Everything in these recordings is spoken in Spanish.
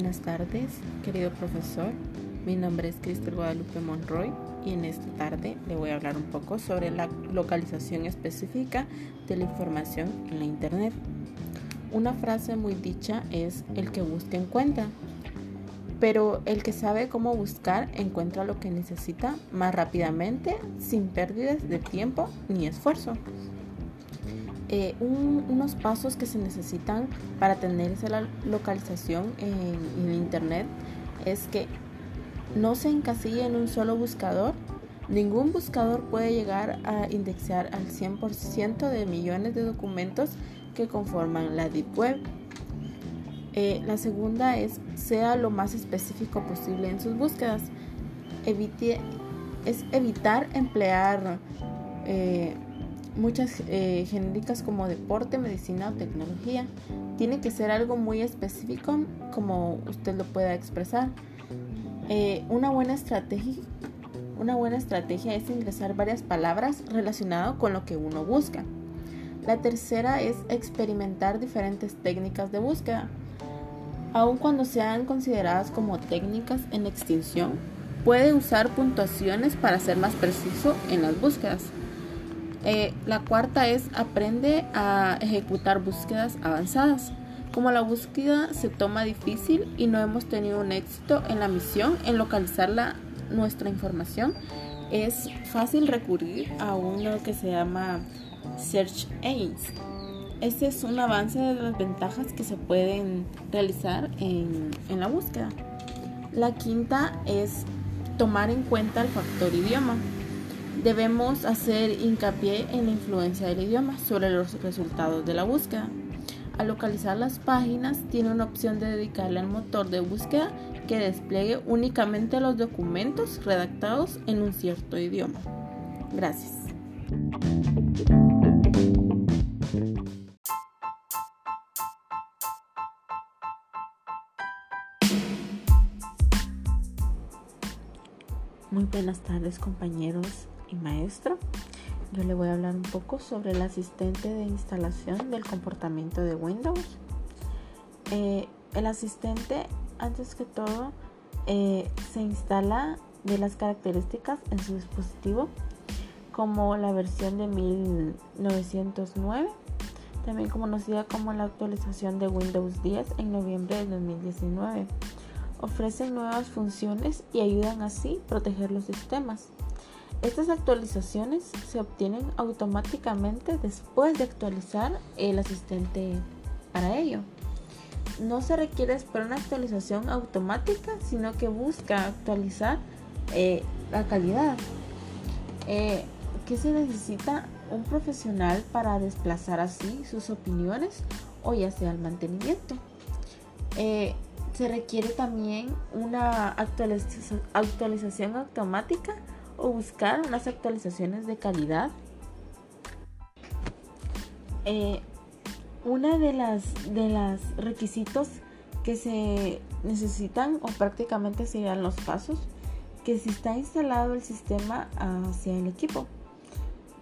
Buenas tardes, querido profesor. Mi nombre es Cristel Guadalupe Monroy y en esta tarde le voy a hablar un poco sobre la localización específica de la información en la Internet. Una frase muy dicha es el que busca encuentra, pero el que sabe cómo buscar encuentra lo que necesita más rápidamente sin pérdidas de tiempo ni esfuerzo. Eh, unos pasos que se necesitan para tener esa localización en, Internet es que no se encasilla en un solo buscador. Ningún buscador puede llegar a indexar al 100% de millones de documentos que conforman la Deep Web. Eh, la segunda es sea lo más específico posible en sus búsquedas. Evite, es evitar emplear eh, muchas eh, genéricas como deporte, medicina o tecnología. Tiene que ser algo muy específico como usted lo pueda expresar. Eh, una, buena estrategia, una buena estrategia es ingresar varias palabras relacionadas con lo que uno busca. La tercera es experimentar diferentes técnicas de búsqueda. Aun cuando sean consideradas como técnicas en extinción, puede usar puntuaciones para ser más preciso en las búsquedas. Eh, la cuarta es aprende a ejecutar búsquedas avanzadas. Como la búsqueda se toma difícil y no hemos tenido un éxito en la misión en localizar nuestra información, es fácil recurrir a uno que se llama Search Aids. Este es un avance de las ventajas que se pueden realizar en la búsqueda. La quinta es tomar en cuenta el factor idioma debemos hacer hincapié en la influencia del idioma sobre los resultados de la búsqueda. Al localizar las páginas, tiene una opción de dedicarle al motor de búsqueda que despliegue únicamente los documentos redactados en un cierto idioma. Gracias. Muy buenas tardes compañeros maestro. Yo le voy a hablar un poco sobre el asistente de instalación del comportamiento de Windows. Eh, el asistente, antes que todo, eh, se instala de las características en su dispositivo, como la versión de 1909, también conocida como la actualización de Windows 10 en noviembre de 2019. Ofrecen nuevas funciones y ayudan así a proteger los sistemas. Estas actualizaciones se obtienen automáticamente después de actualizar el asistente para ello. No se requiere esperar una actualización automática, sino que busca actualizar eh, la calidad. Eh, ¿Qué se necesita? Un profesional para desplazar así sus opiniones o ya sea el mantenimiento. Eh, se requiere también una actualización automática o buscar unas actualizaciones de calidad. Eh, una de las de los requisitos que se necesitan o prácticamente serían los pasos que si está instalado el sistema hacia el equipo.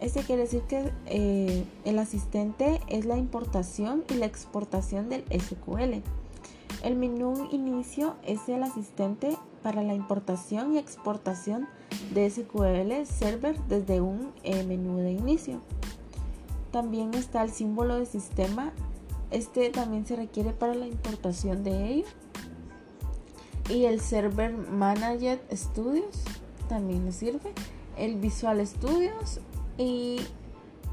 Este quiere decir que eh, el asistente es la importación y la exportación del SQL. El menú inicio es el asistente para la importación y exportación de SQL Server desde un eh, menú de inicio. También está el símbolo de sistema. Este también se requiere para la importación de ello. Y el Server Manager Studios también le sirve. El Visual Studios. Y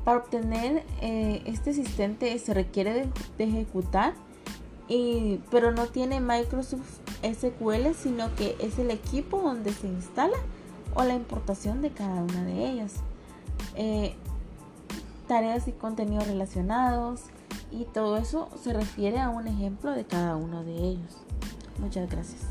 para obtener eh, este asistente se requiere de ejecutar y, pero no tiene Microsoft SQL, sino que es el equipo donde se instala o la importación de cada una de ellas. Eh, tareas y contenidos relacionados y todo eso se refiere a un ejemplo de cada uno de ellos. Muchas gracias.